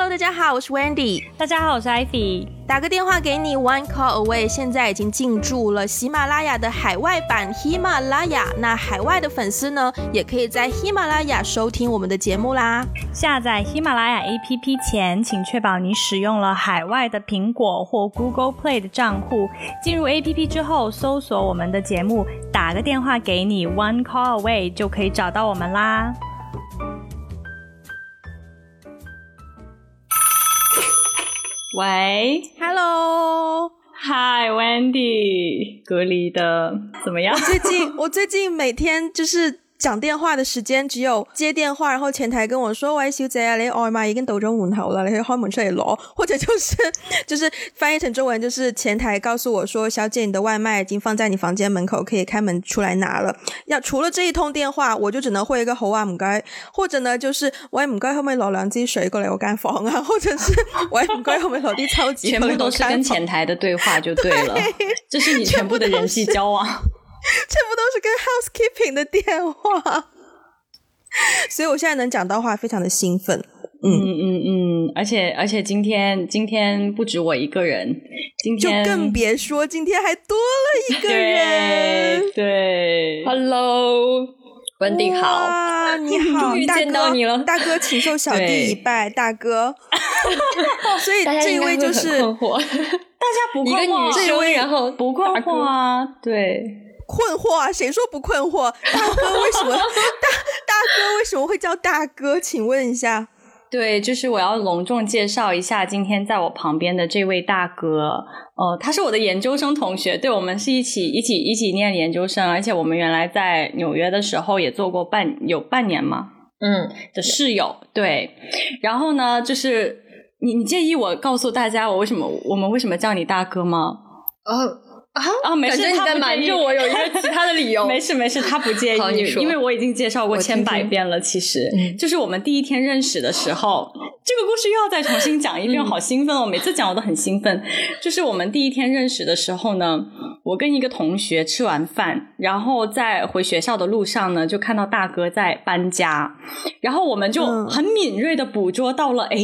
Hello，大家好，我是 Wendy。大家好，我是 Ivy。打个电话给你，One Call Away，现在已经进驻了喜马拉雅的海外版喜马拉雅。那海外的粉丝呢，也可以在喜马拉雅收听我们的节目啦。下载喜马拉雅 APP 前，请确保你使用了海外的苹果或 Google Play 的账户。进入 APP 之后，搜索我们的节目，打个电话给你，One Call Away 就可以找到我们啦。喂，Hello，Hi Wendy，隔离的怎么样？我最近我最近每天就是。讲电话的时间只有接电话，然后前台跟我说：“喂，小姐啊，你外卖已经到咗门口了，你可以开门出来攞。”或者就是就是翻译成中文，就是前台告诉我说：“小姐，你的外卖已经放在你房间门口，可以开门出来拿了。”要除了这一通电话，我就只能会一个好啊唔该，或者呢就是喂唔该，可唔可以攞两支水过来我间房啊？或者是喂唔该，可唔可以攞啲超级？全部都是跟前台的对话就对了，这是你全部的人际交往。全部都是跟 housekeeping 的电话，所以我现在能讲到话，非常的兴奋。嗯。嗯嗯，而且而且今天今天不止我一个人，今天就更别说今天还多了一个 人。对，Hello，温迪好，你好，见到你了，大哥，请受小弟一拜，大哥。所以这一位就是困惑，大家不困惑，这位然后不困惑啊，对。困惑啊！谁说不困惑？大哥为什么大大哥为什么会叫大哥？请问一下。对，就是我要隆重介绍一下今天在我旁边的这位大哥。呃，他是我的研究生同学，对我们是一起一起一起念研究生，而且我们原来在纽约的时候也做过半有半年嘛，嗯，的室友。对，然后呢，就是你你介意我告诉大家我为什么我们为什么叫你大哥吗？哦。啊啊！没事，他不介意。我有一个其他的理由。没事没事，他不介意，因为我已经介绍过千百遍了。其实，就是我们第一天认识的时候，这个故事又要再重新讲一遍，好兴奋哦！每次讲我都很兴奋。就是我们第一天认识的时候呢，我跟一个同学吃完饭，然后在回学校的路上呢，就看到大哥在搬家，然后我们就很敏锐的捕捉到了，哎，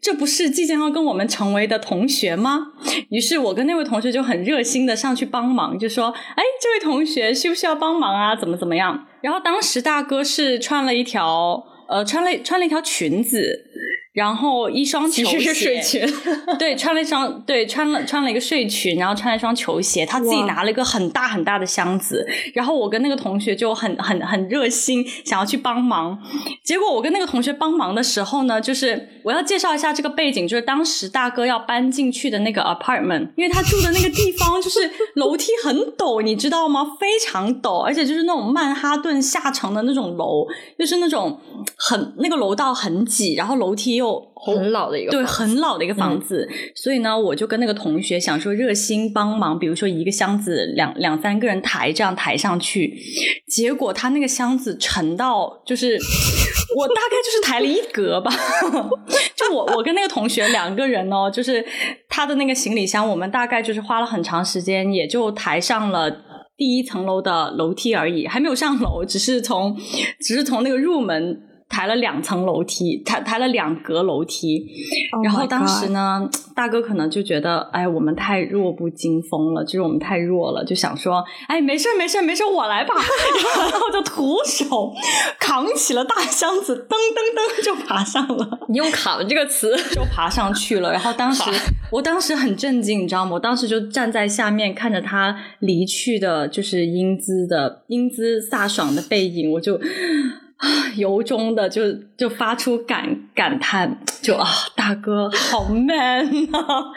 这不是即将要跟我们成为的同学吗？于是我跟那位同学就很热心的上。上去帮忙，就说：“哎，这位同学需不需要帮忙啊？怎么怎么样？”然后当时大哥是穿了一条，呃，穿了穿了一条裙子。然后一双球鞋，是睡裙，对，穿了一双，对，穿了穿了一个睡裙，然后穿了一双球鞋，他自己拿了一个很大很大的箱子，然后我跟那个同学就很很很热心，想要去帮忙。结果我跟那个同学帮忙的时候呢，就是我要介绍一下这个背景，就是当时大哥要搬进去的那个 apartment，因为他住的那个地方就是楼梯很陡，你知道吗？非常陡，而且就是那种曼哈顿下城的那种楼，就是那种很那个楼道很挤，然后楼梯又。很老的一个对，很老的一个房子，所以呢，我就跟那个同学想说热心帮忙，比如说一个箱子两两三个人抬，这样抬上去。结果他那个箱子沉到，就是 我大概就是抬了一格吧。就我我跟那个同学两个人哦，就是他的那个行李箱，我们大概就是花了很长时间，也就抬上了第一层楼的楼梯而已，还没有上楼，只是从只是从那个入门。抬了两层楼梯，抬抬了两格楼梯，然后当时呢，大哥可能就觉得，哎，我们太弱不禁风了，就是我们太弱了，就想说，哎，没事没事没事，我来吧，然后就徒手扛起了大箱子，噔噔噔就爬上了。你用“扛”这个词就爬上去了，然后当时，我当时很震惊，你知道吗？我当时就站在下面看着他离去的，就是英姿的英姿飒爽的背影，我就。啊，由衷的就就发出感感叹，就啊，大哥好 man 啊！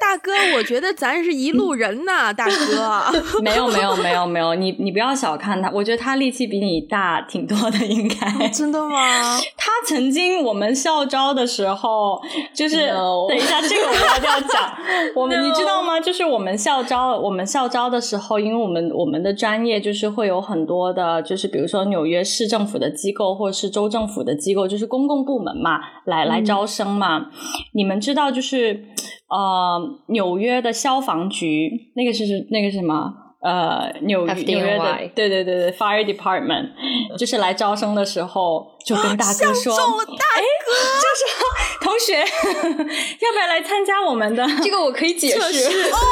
大哥，我觉得咱是一路人呐，大哥。没有没有没有没有，你你不要小看他，我觉得他力气比你大挺多的，应该。真的吗？他曾经我们校招的时候，就是等一下这个我要要讲，我们你知道吗？就是我们校招，我们校招的时候，因为我们我们的专业就是会有很多的，就是比如说纽约市政府的机构或者是州政府的机构，就是公共部门嘛，来来招生嘛。你们知道就是。呃，纽约的消防局，那个是是那个是什么？呃，纽纽约的，对对对对，Fire Department，就是来招生的时候就跟大哥说，大哥，就是同学，要不要来参加我们的这个我可以解释。？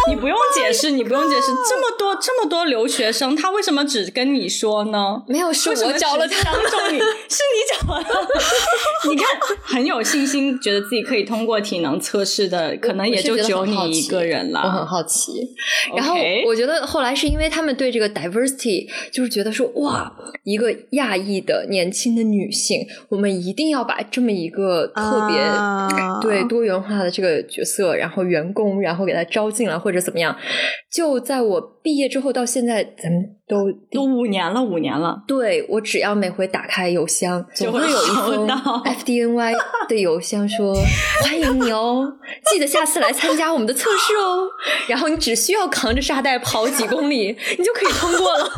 你不用解释，你不用解释。这么多这么多留学生，他为什么只跟你说呢？没有，是为什么我找了他。只相中你，是你找了他。你看，很有信心，觉得自己可以通过体能测试的，可能也就只有你一个人了我很。好奇，然后我觉得后来是因为他们对这个 diversity 就是觉得说哇，一个亚裔的年轻的女性，我们一定要把这么一个特别、啊对多元化的这个角色，然后员工，然后给她招进来或者怎么样。就在我毕业之后到现在，咱们都都五年了，五年了。对我只要每回打开邮箱，总会有一封到 FDNY 的邮箱说欢迎你哦，记得下次来参加我们的测试哦。然后你只需要扛着沙袋跑几公里，你就可以通过了。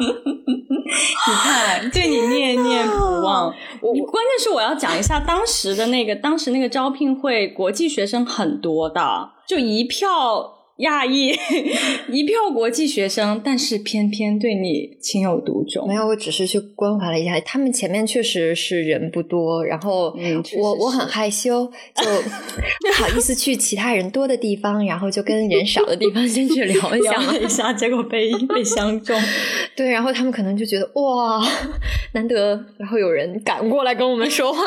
你看，对你念念不忘。我关键是我要讲一下当时的那个，当时那个招聘会，国际学生很多的，就一票亚裔，一票国际学生，但是偏偏对你情有独钟没。有，我只是去关怀了一下，他们前面确实是人不多，然后嗯我我很害羞，就 不好意思去其他人多的地方，然后就跟人少的地方先去聊一下。一下，结果被 被相中。对，然后他们可能就觉得哇，难得，然后有人赶过来跟我们说话。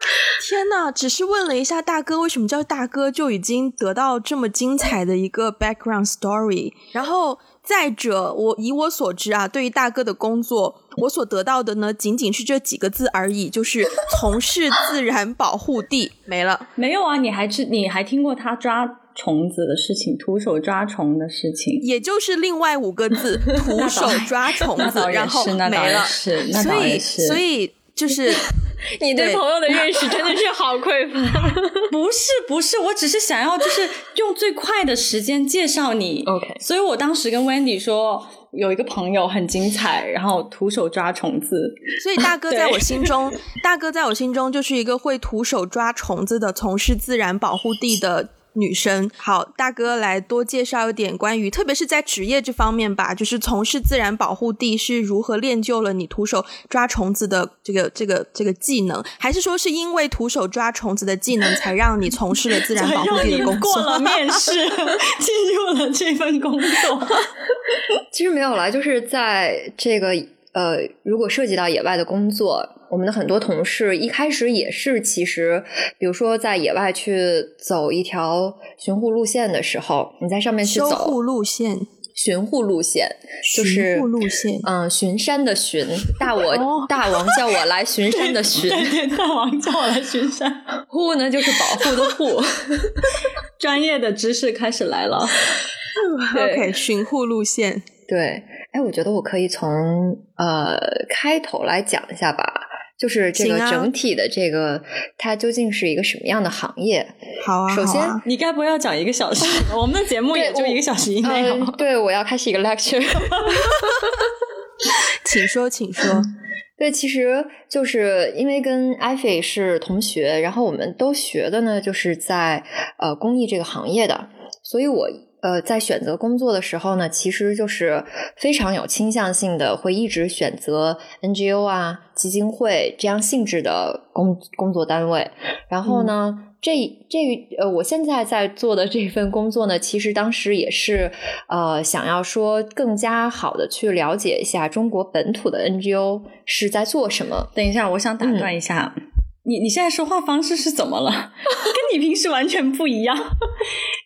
天呐，只是问了一下大哥为什么叫大哥，就已经得到这么精彩的一个 background story。然后再者，我以我所知啊，对于大哥的工作，我所得到的呢，仅仅是这几个字而已，就是 从事自然保护地，没了。没有啊，你还知你还听过他抓虫子的事情，徒手抓虫的事情？也就是另外五个字，徒手抓虫子 然后没了。是那所以，所以就是 你对对朋友的认识真的是好匮乏。不是不是，我只是想要就是用最快的时间介绍你。OK 所以我当时跟 Wendy 说，有一个朋友很精彩，然后徒手抓虫子。所以大哥在我心中，大哥在我心中就是一个会徒手抓虫子的，从事自然保护地的。女生，好，大哥来多介绍一点关于，特别是在职业这方面吧，就是从事自然保护地是如何练就了你徒手抓虫子的这个这个这个技能，还是说是因为徒手抓虫子的技能才让你从事了自然保护地的 工作？过了面试，进入了这份工作。其实没有啦，就是在这个呃，如果涉及到野外的工作，我们的很多同事一开始也是，其实比如说在野外去走一条巡护路线的时候，你在上面去走护路线，巡护路线，就是巡护路线嗯，巡山的巡，大我、哦大王叫我来巡 山的巡，对对，大王叫我来巡山，护呢就是保护的护。专业的知识开始来了。对 OK，巡护路线。对，哎，我觉得我可以从呃开头来讲一下吧，就是这个整体的这个、它究竟是一个什么样的行业？好啊，首先啊你该不会要讲一个小时？我们的节目也就一个小时以内。对，我要开始一个 lecture。请说，请说。对，其实就是因为跟艾菲是同学，然后我们都学的呢，就是在呃公益这个行业的，所以我呃在选择工作的时候呢，其实就是非常有倾向性的，会一直选择 NGO 啊、基金会这样性质的工工作单位。然后呢，这这呃，我现在在做的这份工作呢，其实当时也是呃想要说更加好的去了解一下中国本土的 NGO 是在做什么。等一下，我想打断一下，你你现在说话方式是怎么了？跟你平时完全不一样，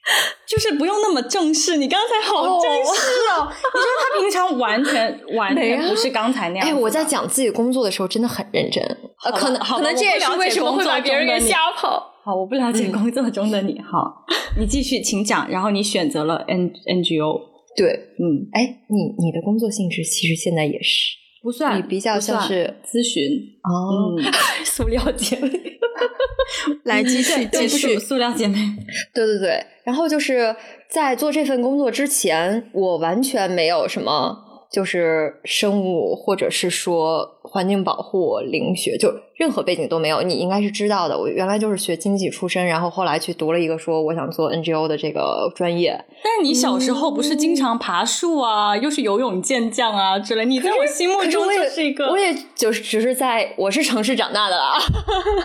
就是不用那么正式。你刚才好正式哦！你说他平常完全完全不是刚才那样哎，我在讲自己工作的时候真的很认真，呃，可能可能这也是为什么会把别人给吓跑。好，我不了解工作中的你。好，你继续，请讲。然后你选择了 N NGO，对，嗯，哎，你你的工作性质其实现在也是不算你比较算像是咨询，哦，嗯，塑料姐妹。来继续继续。塑料姐妹，对对对，然后就是在做这份工作之前，我完全没有什么就是生物或者是说环境保护、灵学，就任何背景都没有，你应该是知道的。我原来就是学经济出身，然后后来去读了一个说我想做 NGO 的这个专业。但是你小时候不是经常爬树啊，又是游泳健将啊之类，你在我心目中就是一个，我也就是只是在我是城市长大的啦。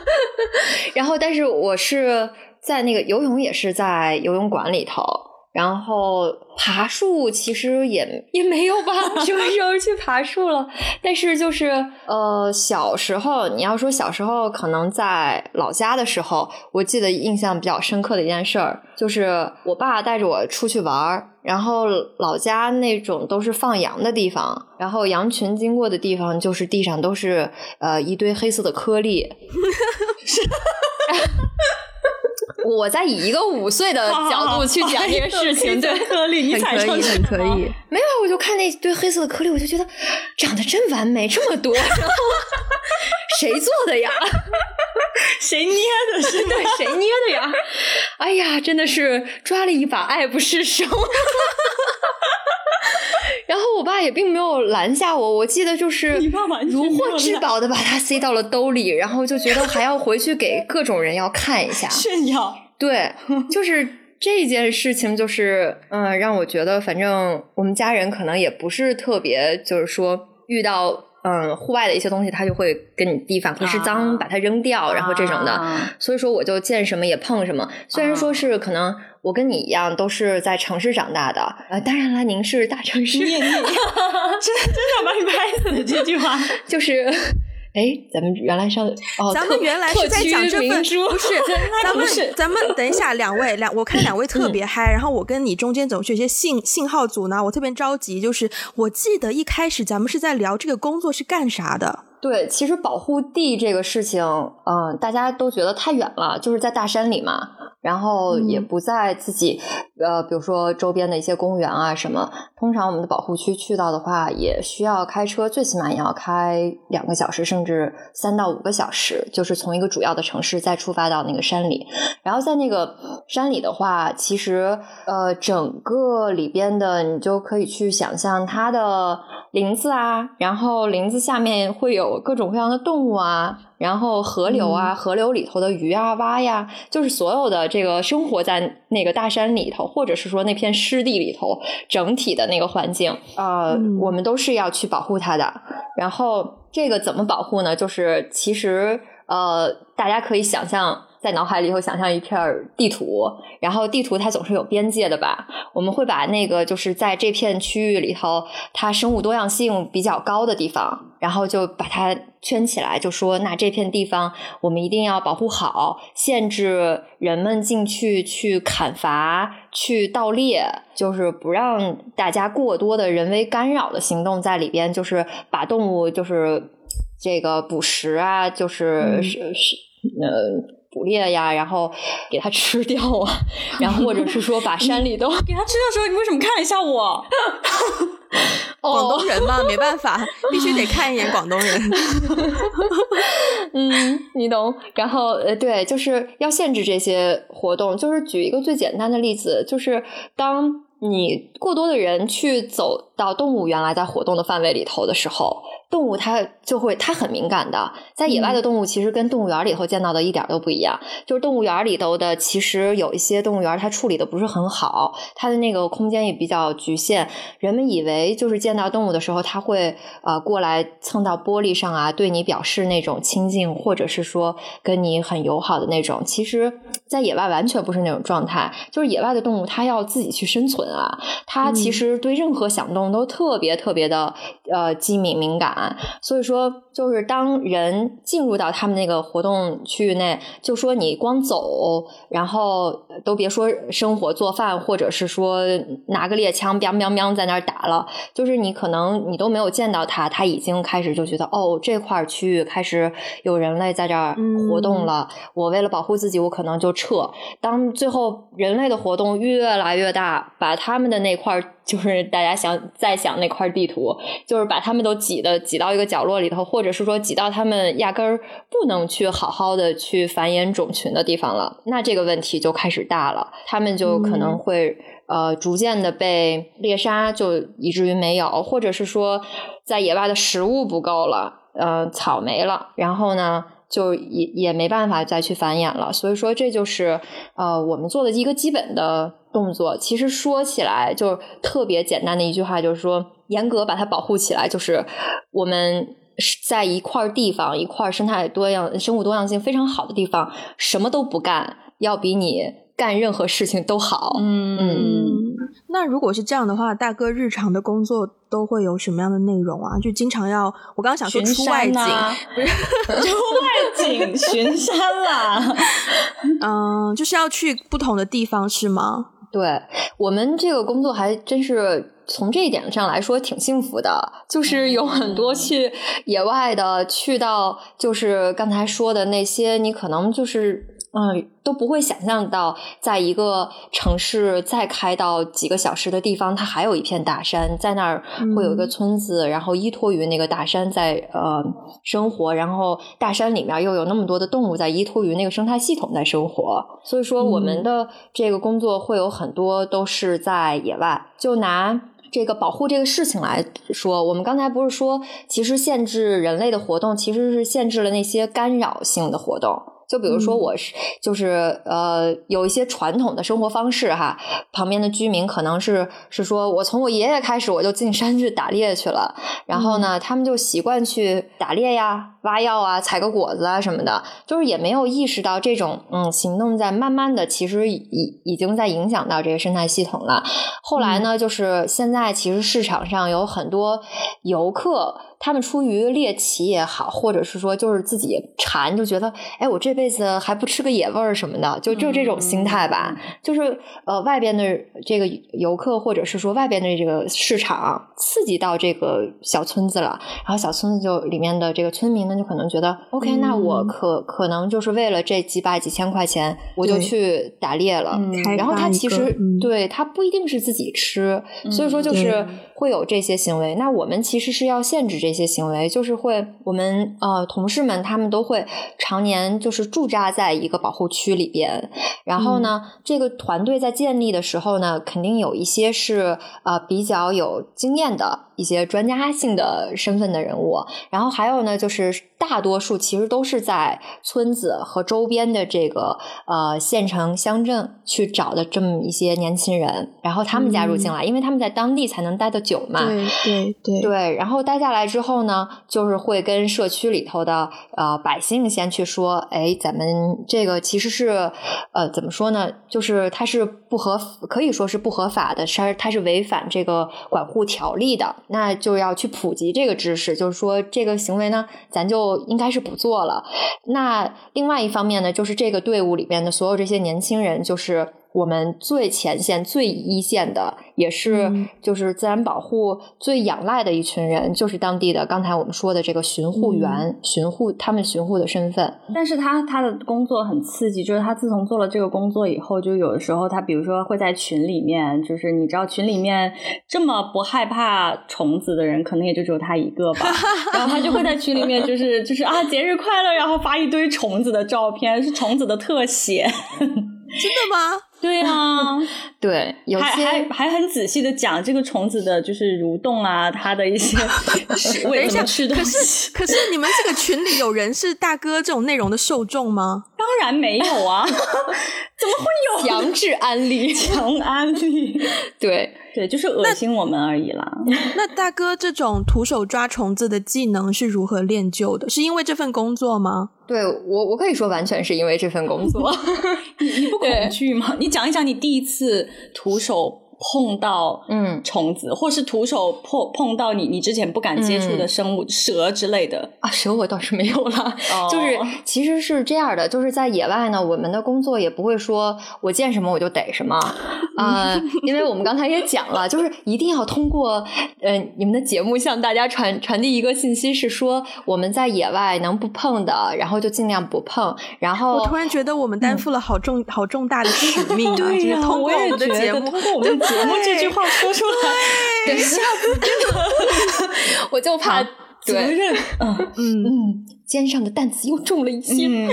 然后，但是我是在那个游泳也是在游泳馆里头。然后爬树其实也也没有吧，什么时候去爬树了？但是就是呃，小时候你要说小时候可能在老家的时候，我记得印象比较深刻的一件事儿，就是我爸带着我出去玩儿，然后老家那种都是放羊的地方，然后羊群经过的地方就是地上都是呃一堆黑色的颗粒。我在以一个五岁的角度去讲这个事情，对颗粒，你踩上去很可以。没有，我就看那堆黑色的颗粒，我就觉得长得真完美，这么多，然后 谁做的呀？谁捏的？是对，谁捏的呀？哎呀，真的是抓了一把爱不释手。然后我爸也并没有拦下我，我记得就 是如获至宝的把它塞到了兜里，然后就觉得还要回去给 各种人要看一下炫耀。对，就是这件事情，就是嗯，让我觉得反正我们家人可能也不是特别，就是说遇到。嗯，户外的一些东西，他就会跟你递反馈是脏，把它扔掉，然后这种的。所以说，我就见什么也碰什么。虽然说是可能我跟你一样都是在城市长大的，呃，当然了，您是大城市，真真想把你拍死的这句话，就是。哎，咱们原来上哦，咱们原来是在讲这份，不是，咱们咱们等一下，两位两，我看两位特别嗨，然后我跟你中间总是有些信信号组呢，我特别着急。就是我记得一开始咱们是在聊这个工作是干啥的。对，其实保护地这个事情，嗯，大家都觉得太远了，就是在大山里嘛，然后也不在自己，呃，比如说周边的一些公园啊什么。通常我们的保护区去到的话，也需要开车，最起码也要开两个小时，甚至三到五个小时，就是从一个主要的城市再出发到那个山里。然后在那个山里的话，其实呃，整个里边的你就可以去想象它的林子啊，然后林子下面会有。各种各样的动物啊，然后河流啊，河流里头的鱼啊、蛙呀，就是所有的这个生活在那个大山里头，或者是说那片湿地里头，整体的那个环境，呃，我们都是要去保护它的。然后这个怎么保护呢？就是其实呃，大家可以想象。在脑海里头想象一片地图，然后地图它总是有边界的吧？我们会把那个就是在这片区域里头，它生物多样性比较高的地方，然后就把它圈起来，就说那这片地方我们一定要保护好，限制人们进去去砍伐、去盗猎，就是不让大家过多的人为干扰的行动在里边，就是把动物就是这个捕食啊，就是是是呃。捕猎呀，然后给它吃掉啊，然后或者是说把 山里都给它吃掉的时候，你为什么看一下我？广东人嘛，没办法，必须得看一眼广东人。嗯，你懂。然后呃，对，就是要限制这些活动。就是举一个最简单的例子，就是当你过多的人去走到动物原来在活动的范围里头的时候。动物它就会，它很敏感的。在野外的动物其实跟动物园里头见到的一点都不一样。就是动物园里头的，其实有一些动物园它处理的不是很好，它的那个空间也比较局限。人们以为就是见到动物的时候，它会呃过来蹭到玻璃上啊，对你表示那种亲近，或者是说跟你很友好的那种。其实，在野外完全不是那种状态。就是野外的动物，它要自己去生存啊，它其实对任何响动都特别特别的呃机敏敏感。所以说，就是当人进入到他们那个活动区域内，就说你光走，然后都别说生火做饭，或者是说拿个猎枪，喵喵喵在那儿打了，就是你可能你都没有见到他，他已经开始就觉得哦，这块区域开始有人类在这儿活动了。我为了保护自己，我可能就撤。当最后人类的活动越来越大，把他们的那块儿，就是大家想再想那块地图，就是把他们都挤的挤到一个角落里头，或者是说挤到他们压根儿不能去好好的去繁衍种群的地方了，那这个问题就开始大了，他们就可能会。呃，逐渐的被猎杀，就以至于没有，或者是说，在野外的食物不够了，呃，草没了，然后呢，就也也没办法再去繁衍了。所以说，这就是呃，我们做的一个基本的动作。其实说起来，就特别简单的一句话，就是说，严格把它保护起来，就是我们在一块地方，一块生态多样、生物多样性非常好的地方，什么都不干，要比你。干任何事情都好。嗯嗯，那如果是这样的话，大哥日常的工作都会有什么样的内容啊？就经常要我刚刚想说 出外景，不是出外景巡山啦。嗯，就是要去不同的地方是吗？对我们这个工作还真是从这一点上来说挺幸福的，就是有很多去野外的，去到就是刚才说的那些，你可能就是。嗯，都不会想象到，在一个城市再开到几个小时的地方，它还有一片大山，在那儿会有一个村子，然后依托于那个大山在呃生活，然后大山里面又有那么多的动物在依托于那个生态系统在生活，所以说我们的这个工作会有很多都是在野外。就拿这个保护这个事情来说，我们刚才不是说，其实限制人类的活动，其实是限制了那些干扰性的活动。就比如说，我是就是呃，有一些传统的生活方式哈，旁边的居民可能是是说，我从我爷爷开始我就进山去打猎去了，然后呢，他们就习惯去打猎呀、挖药啊、采个果子啊什么的，就是也没有意识到这种嗯行动在慢慢的其实已已经在影响到这个生态系统了。后来呢，就是现在其实市场上有很多游客。他们出于猎奇也好，或者是说就是自己馋，就觉得哎，我这辈子还不吃个野味儿什么的，就就这种心态吧。就是呃，外边的这个游客，或者是说外边的这个市场，刺激到这个小村子了，然后小村子就里面的这个村民呢，就可能觉得 OK，那我可可能就是为了这几百几千块钱，我就去打猎了。然后他其实对他不一定是自己吃，所以说就是会有这些行为。那我们其实是要限制这。些行为就是会，我们呃同事们他们都会常年就是驻扎在一个保护区里边，然后呢，这个团队在建立的时候呢，肯定有一些是呃比较有经验的。一些专家性的身份的人物，然后还有呢，就是大多数其实都是在村子和周边的这个呃县城乡镇去找的这么一些年轻人，然后他们加入进来，因为他们在当地才能待得久嘛。对对对。对，然后待下来之后呢，就是会跟社区里头的呃百姓先去说，哎，咱们这个其实是呃怎么说呢？就是它是不合，可以说是不合法的，是它是违反这个管护条例的。那就要去普及这个知识，就是说这个行为呢，咱就应该是不做了。那另外一方面呢，就是这个队伍里边的所有这些年轻人，就是。我们最前线、最一线的，也是就是自然保护最仰赖的一群人，就是当地的刚才我们说的这个巡护员，巡护他们巡护的身份。但是他他的工作很刺激，就是他自从做了这个工作以后，就有的时候他比如说会在群里面，就是你知道群里面这么不害怕虫子的人，可能也就只有他一个吧。然后他就会在群里面就是就是啊节日快乐，然后发一堆虫子的照片，是虫子的特写。真的吗？对啊，对，有还还还很仔细的讲这个虫子的，就是蠕动啊，它的一些 为什么吃可是 可是你们这个群里有人是大哥这种内容的受众吗？当然没有啊，怎么会有强制安利？强安利？对对，就是恶心我们而已啦。那大哥这种徒手抓虫子的技能是如何练就的？是因为这份工作吗？对我，我可以说完全是因为这份工作。你你不恐惧吗？你讲一讲你第一次徒手碰到嗯虫子，或是徒手碰碰到你你之前不敢接触的生物，蛇之类的。啊，蛇我倒是没有了，哦就是其实是这样的，就是在野外呢，我们的工作也不会说我见什么我就逮什么，呃，因为我们刚才也讲了，就是一定要通过呃你们的节目向大家传传递一个信息，是说我们在野外能不碰的，然后就尽量不碰，然后我突然觉得我们担负了好重、好重大的使命啊！就是呀通过我也们的觉得节目，通过我们的节目这句话说出来，等一下子真的，我就怕责，任，嗯。嗯，嗯，肩上的担子又重了一些。嗯，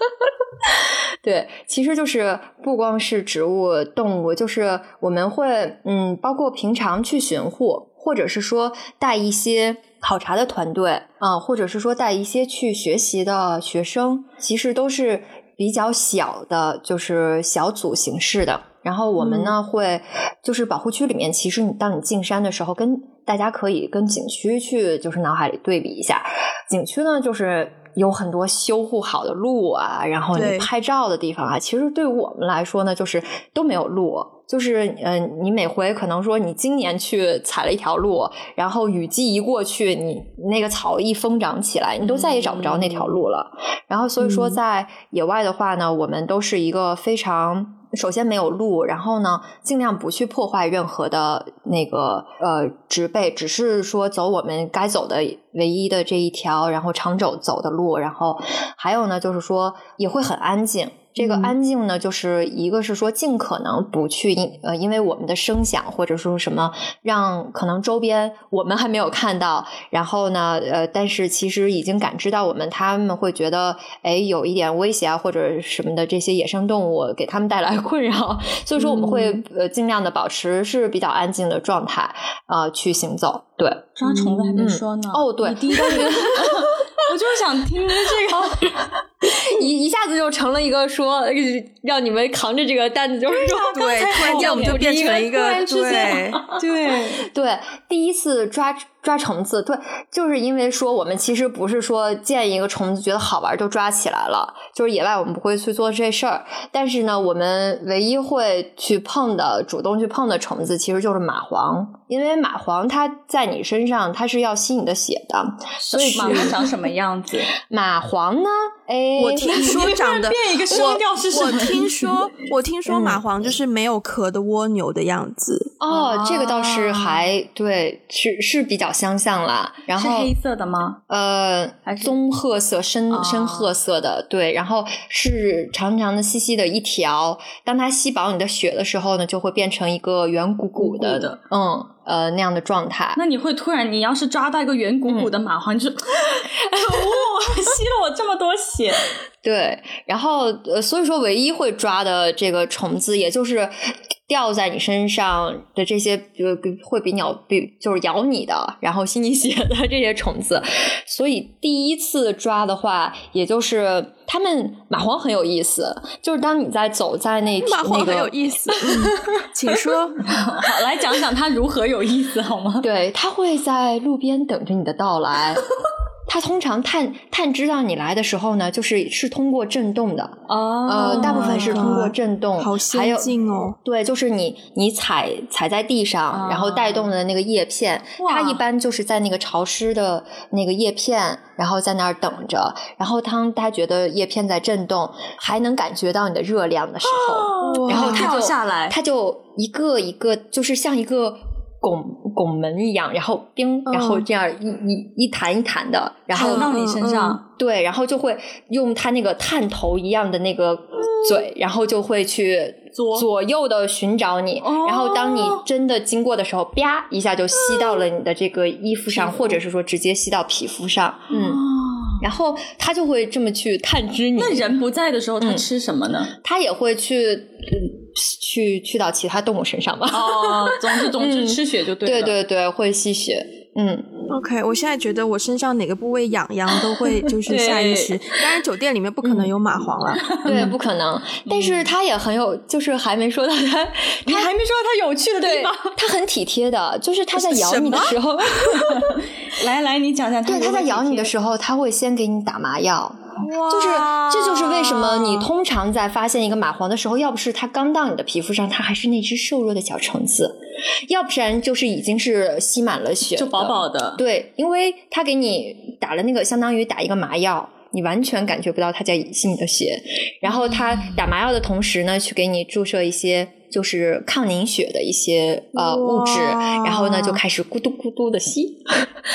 对，其实就是不光是植物、动物，就是我们会嗯，包括平常去巡护，或者是说带一些考察的团队啊、或者是说带一些去学习的学生，其实都是比较小的，就是小组形式的。然后我们呢、会就是保护区里面，其实你当你进山的时候，跟大家可以跟景区去就是脑海里对比一下。景区呢，就是有很多修护好的路啊，然后你拍照的地方啊，其实对于我们来说呢，就是都没有路。就是嗯、呃你每回可能说你今年去踩了一条路，然后雨季一过去，你那个草一疯长起来，你都再也找不着那条路了。然后所以说，嗯在野外的话呢，我们都是一个非常。首先没有路，然后呢，尽量不去破坏任何的那个呃植被，只是说走我们该走的唯一的这一条，然后长走走的路，然后还有呢，就是说也会很安静。这个嗯安静呢，就是一个是说尽可能不去因呃，因为我们的声响或者说什么，让可能周边我们还没有看到，然后呢，呃，但是其实已经感知到我们，他们会觉得哎有一点威胁啊或者什么的这些野生动物给他们带来困扰，所以说我们会、嗯呃尽量的保持是比较安静的状态啊、呃去行走。对，抓虫子还没嗯说呢。哦对第一个 我就是想听的这个。一一下子就成了一个说呃让你们扛着这个担子，就是说对，突然间我们就变成了一个对，对，对，第一次抓抓虫子，对，就是因为说我们其实不是说见一个虫子觉得好玩就抓起来了，就是野外我们不会去做这事儿。但是呢，我们唯一会去碰的、主动去碰的虫子，其实就是蚂蟥，因为蚂蟥它在你身上，它是要吸你的血的。所以蚂蟥长什么 样子？蚂蟥呢？哎，我 听说长得变一个声调是什么我我听说，我听说嗯蚂蟥就是没有壳的蜗牛的样子。哦，这个倒是啊还对，是是比较相像啦。然后是黑色的吗？呃还，是棕褐色、深哦深褐色的，对，然后是长长的、细细的一条。当它吸饱你的血的时候呢，就会变成一个圆鼓鼓的，鼓鼓的嗯呃那样的状态。那你会突然，你要是抓到一个圆鼓鼓的蚂蟥，你就，哇，吸了我这么多血，对，然后呃，所以说唯一会抓的这个虫子，也就是掉在你身上的这些，呃，会比鸟比就是咬你的，然后吸你血的这些虫子。所以第一次抓的话，也就是他们蚂蟥很有意思，就是当你在走在那蚂蟥很有。意思，嗯，请说。好，来讲讲它如何有意思好吗？对，它会在路边等着你的到来。它通常探探知到你来的时候呢，就是是通过震动的，哦呃，大部分是通过震动，好还有先进哦。对，就是你你踩踩在地上，然后带动的那个叶片，它一般就是在那个潮湿的那个叶片，然后在那儿等着。然后当它觉得叶片在震动，还能感觉到你的热量的时候，然后它就下来它就一个一个，就是像一个。拱拱门一样，然后冰，然后嗯这样一一一弹一弹的，然后弹到你身上，对，然后就会用它那个探头一样的那个嘴，然后就会去左左右的寻找你。哦然后当你真的经过的时候，啪一下就吸到了你的这个衣服上，或者是说直接吸到皮肤上。嗯，哦然后它就会这么去探知你。那人不在的时候，它嗯吃什么呢？它也会去嗯去去到其他动物身上吧。哦，总之总之嗯吃血就对了。对对对，会吸血。嗯，OK，我现在觉得我身上哪个部位痒痒都会 就是下意识。当然，酒店里面不可能有蚂蟥了。对，不可能。但是它也很有，就是还没说到它，你还没说到它有趣的地方。，它很体贴的，就是它在咬你的时候，来来，你讲讲它对，它在咬你的，时候，它会先给你打麻药，就是这就是为什么你通常在发现一个蚂蟥的时候，要不是它刚到你的皮肤上，它还是那只瘦弱的小虫子，要不然就是已经是吸满了血，就饱饱的。对，因为它给你打了那个相当于打一个麻药，你完全感觉不到它在吸你的血。然后它打麻药的同时呢，去给你注射一些就是抗凝血的一些呃物质，然后呢就开始咕嘟咕嘟的吸。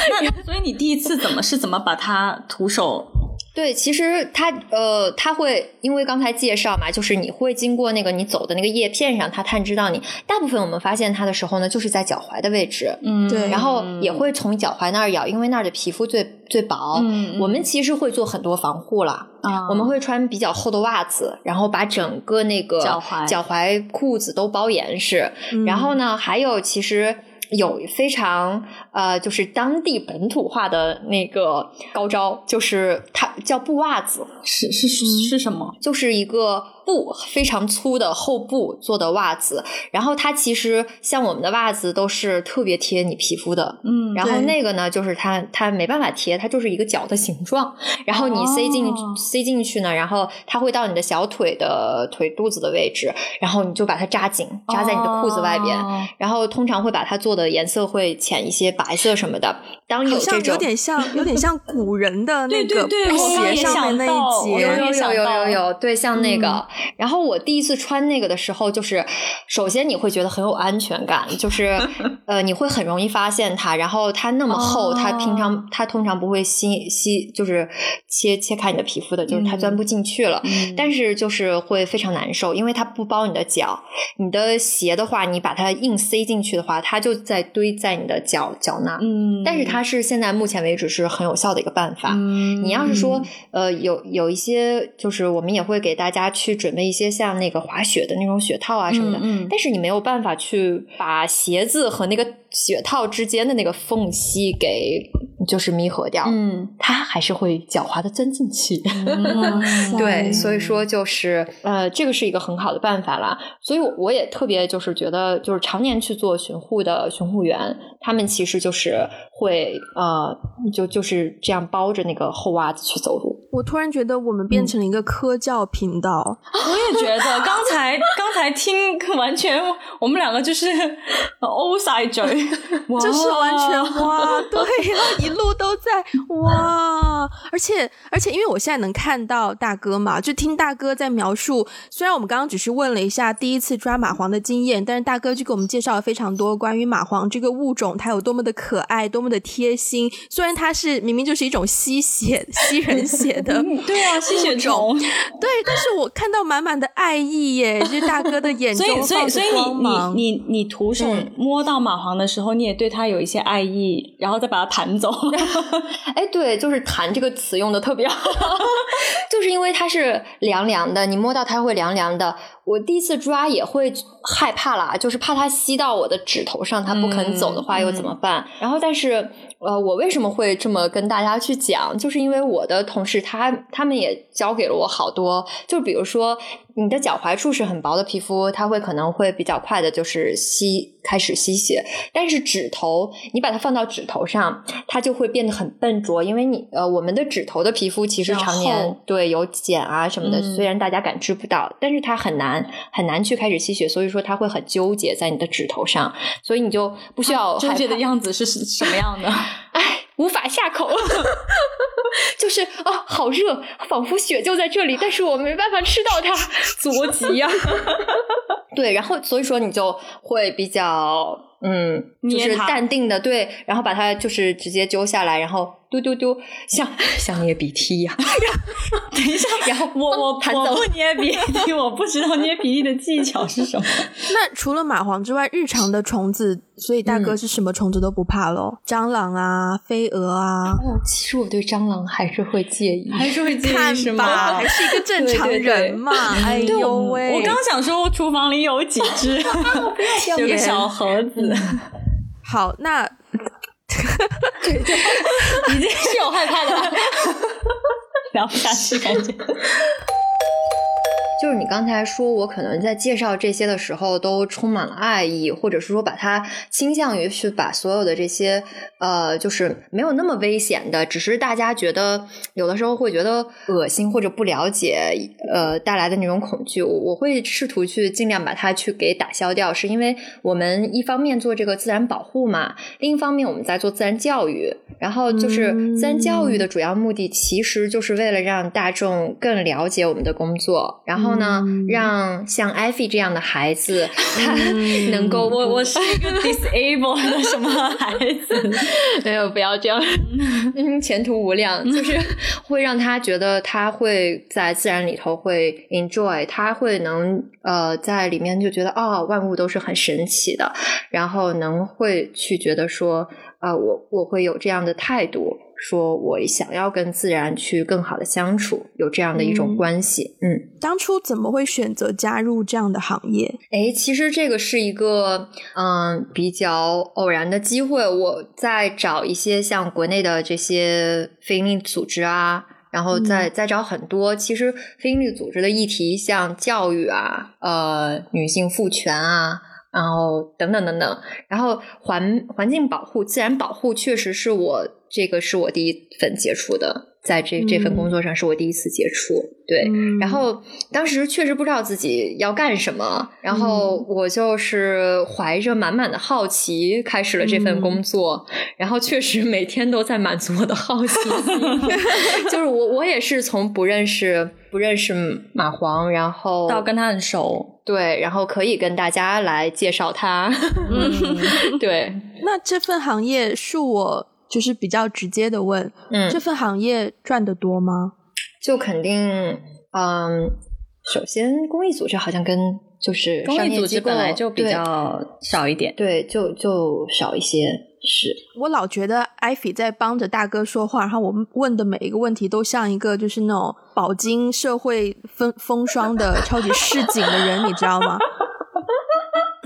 那 所以你第一次怎么是怎么把它徒手？对，其实它呃，它会因为刚才介绍嘛，就是你会经过那个你走的那个叶片上，它探知到你。大部分我们发现它的时候呢，就是在脚踝的位置，嗯，对然后也会从脚踝那儿咬，因为那儿的皮肤最最薄。嗯嗯我们其实会做很多防护了，啊我们会穿比较厚的袜子，然后把整个那个脚踝脚踝、裤子都包严实。嗯然后呢，还有其实有非常呃，就是当地本土化的那个高招，就是它叫布袜子，是是是是什么？就是一个布非常粗的厚布做的袜子。然后它其实像我们的袜子都是特别贴你皮肤的，嗯然后那个呢，就是它它没办法贴，它就是一个脚的形状。然后你塞进、哦塞进去呢，然后它会到你的小腿的腿肚子的位置，然后你就把它扎紧，扎在你的裤子外边。哦然后通常会把它做的颜色会浅一些，白色什么的。当有这种有点像，有点像古人的 那对个对对我刚鞋也上面那想到一节。有有有有有有，对，像那个。嗯然后我第一次穿那个的时候，就是首先你会觉得很有安全感，就是 呃，你会很容易发现它。然后它那么厚，它平哦常它通常不会吸吸，就是切切开你的皮肤的，就是它嗯钻不进去了。嗯但是就是会非常难受，因为它不包你的脚。你的鞋的话，你把它硬塞进去的话，它就在堆在你的脚脚那。嗯，但是它是现在目前为止是很有效的一个办法。嗯你要是说，呃，有有一些，就是我们也会给大家去准备一些像那个滑雪的那种雪套啊什么的，嗯嗯但是你没有办法去把鞋子和那个雪套之间的那个缝隙给就是弥合掉，嗯它还是会狡猾的钻进去。嗯对，所以说就是呃，这个是一个很好的办法啦。所以我我也特别就是觉得，就是常年去做巡护的巡护员，他们其实就是会呃，就就是这样包着那个厚袜子去走路。我突然觉得我们变成了一个科教频道，我也觉得，刚才 刚才听完全我们两个就是 O 塞嘴，就是完全哇，对，一路都在 哇，而且而且因为我现在能看到大哥嘛，就听大哥在描述，虽然我们刚刚只是问了一下第一次抓蚂蟥的经验，但是大哥就给我们介绍了非常多关于蚂蟥这个物种，它有多么的可爱，多么的贴心。虽然它是明明就是一种吸血 吸人血的。对啊，吸血虫。对，但是我看到满满的爱意耶，就是大哥的眼所以，中所以，放着所以光芒。你你你你徒手嗯摸到蚂蟥的时候，你也对它有一些爱意，然后再把它弹走。哎，对，就是“弹”这个词用的特别好，就是因为它是凉凉的，你摸到它会凉凉的。我第一次抓也会害怕啦，就是怕它吸到我的指头上，它不肯走的话嗯又怎么办？然后，但是呃，我为什么会这么跟大家去讲？就是因为我的同事他他们也教给了我好多，就比如说你的脚踝处是很薄的皮肤，它会可能会比较快的就是吸开始吸血，但是指头你把它放到指头上，它就会变得很笨拙，因为你呃我们的指头的皮肤其实常年对有茧啊什么的，嗯虽然大家感知不到，但是它很难很难去开始吸血，所以说它会很纠结在你的指头上，所以你就不需要纠结的样子是什么样的？哎，无法下口，就是啊，好热，仿佛雪就在这里，但是我没办法吃到它，着急呀、对，然后所以说你就会比较嗯，就是淡定的对，然后把它就是直接揪下来，然后嘟嘟嘟，像 像捏鼻涕一样、等一下，然后我我盘走我不捏鼻涕，我不知道捏鼻涕的技巧是什么。那除了蚂蟥之外，日常的虫子，所以大哥是什么虫子都不怕咯？蟑螂啊，飞蛾啊，哦，其实我对蟑螂还是会介意，还是会介意是吧，吗还？是一个正常对对对人嘛。哎呦喂，我刚想说，厨房里有几只，有个小盒子，好，那 已经是有害怕的，聊不下去感觉。就是你刚才说我可能在介绍这些的时候都充满了爱意，或者是说把它倾向于去把所有的这些呃，就是没有那么危险的，只是大家觉得有的时候会觉得恶心或者不了解呃带来的那种恐惧，我会试图去尽量把它去给打消掉，是因为我们一方面做这个自然保护嘛，另一方面我们在做自然教育，然后就是自然教育的主要目的其实就是为了让大众更了解我们的工作，然后呢，让像艾菲这样的孩子他 能够我我是一个 disabled 的什么孩子，没有不要这样，嗯，前途无量，就是会让他觉得他会在自然里头会 enjoy，他会能呃在里面就觉得哦，万物都是很神奇的，然后能会去觉得说啊，我我会有这样的态度。说我想要跟自然去更好的相处，有这样的一种关系。嗯，当初怎么会选择加入这样的行业？哎，其实这个是一个嗯比较偶然的机会。我在找一些像国内的这些非营利组织啊，然后再再找很多。其实非营利组织的议题，像教育啊，呃，女性赋权啊。然后等等等等，然后环环境保护、自然保护，确实是我这个是我第一份接触的，在这这份工作上是我第一次接触。对，然后当时确实不知道自己要干什么，然后我就是怀着满满的好奇开始了这份工作，然后确实每天都在满足我的好奇心，就是我我也是从不认识不认识蚂蟥，然后到跟他很熟。对，然后可以跟大家来介绍它。对，那这份行业恕我就是比较直接的问，嗯，这份行业赚的多吗？就肯定，嗯，首先公益组织好像跟就是公益组织本来就比较少一点，对，就就少一些。是我老觉得艾菲在帮着大哥说话，然后我们问的每一个问题都像一个就是那种饱经社会风风霜的超级市井的人，你知道吗？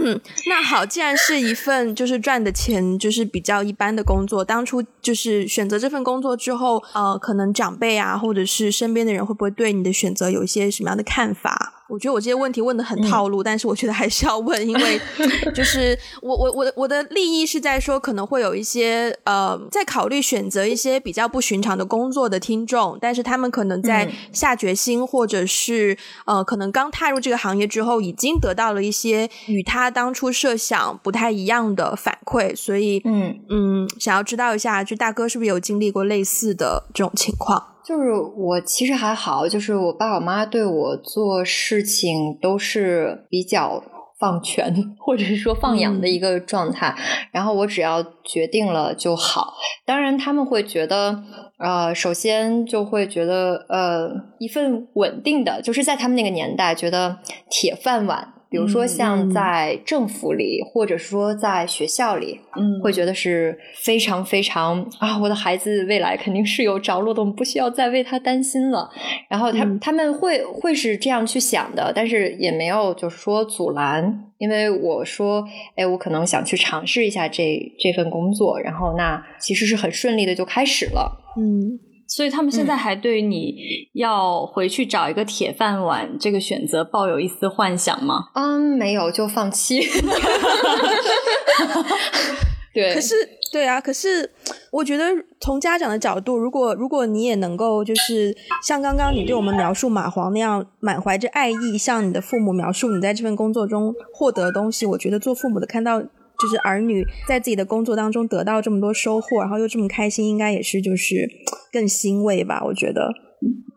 嗯，那好，既然是一份就是赚的钱就是比较一般的工作，当初就是选择这份工作之后，呃，可能长辈啊或者是身边的人会不会对你的选择有一些什么样的看法？我觉得我这些问题问的很套路，但是我觉得还是要问，因为 就是我我我的我的利益是在说，可能会有一些呃在考虑选择一些比较不寻常的工作的听众，但是他们可能在下决心，或者是呃可能刚踏入这个行业之后，已经得到了一些与他当初设想不太一样的反馈，所以嗯。嗯，想要知道一下，就大哥是不是有经历过类似的这种情况？就是我其实还好，就是我爸我妈对我做事情都是比较放权或者是说放养的一个状态，然后我只要决定了就好。当然他们会觉得，呃，首先就会觉得，呃，一份稳定的，就是在他们那个年代觉得铁饭碗。比如说，像在政府里，或者说在学校里，嗯，会觉得是非常非常啊，我的孩子未来肯定是有着落的，我们不需要再为他担心了。然后他他们会会是这样去想的，但是也没有就是说阻拦，因为我说，哎，我可能想去尝试一下这这份工作，然后那其实是很顺利的就开始了，嗯。所以他们现在还对你要回去找一个铁饭碗这个选择抱有一丝幻想吗？嗯，没有，就放弃。对，可是对啊，可是我觉得从家长的角度，如果如果你也能够就是像刚刚你对我们描述蚂蟥那样满怀着爱意，向你的父母描述你在这份工作中获得的东西，我觉得做父母的看到。就是儿女在自己的工作当中得到这么多收获，然后又这么开心，应该也是就是 更欣慰吧？我觉得，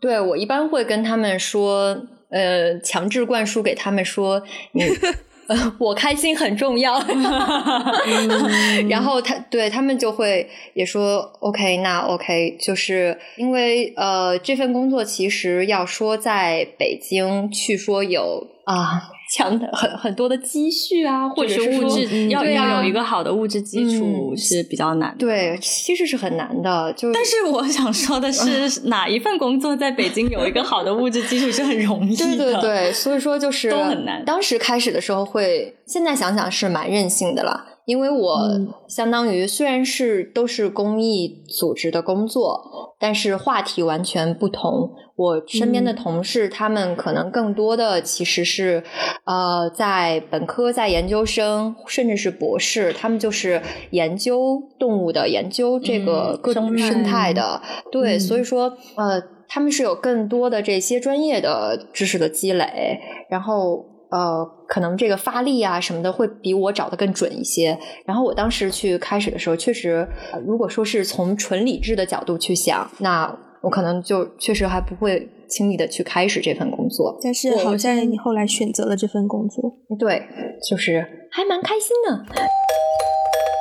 对我一般会跟他们说，呃，强制灌输给他们说，你，我开心很重要。然后他对他们就会也说，OK，那 OK，就是因为呃，这份工作其实要说在北京去说有啊。强的很很多的积蓄啊，或者是物质要要有一个好的物质基础是比较难。对，其实是很难的。就但是我想说的是，哪一份工作在北京有一个好的物质基础是很容易的。对对对，所以说就是都很难。当时开始的时候会，现在想想是蛮任性的了。因为我嗯相当于虽然是都是公益组织的工作，但是话题完全不同。我身边的嗯同事，他们可能更多的其实是呃，在本科、在研究生，甚至是博士，他们就是研究动物的，研究这个嗯各种生态生态的。对，嗯所以说呃，他们是有更多的这些专业的知识的积累，然后。呃，可能这个发力啊什么的会比我找的更准一些。然后我当时去开始的时候，确实，呃如果说是从纯理智的角度去想，那我可能就确实还不会轻易的去开始这份工作。但是好我我先在你后来选择了这份工作。对，就是还蛮开心的。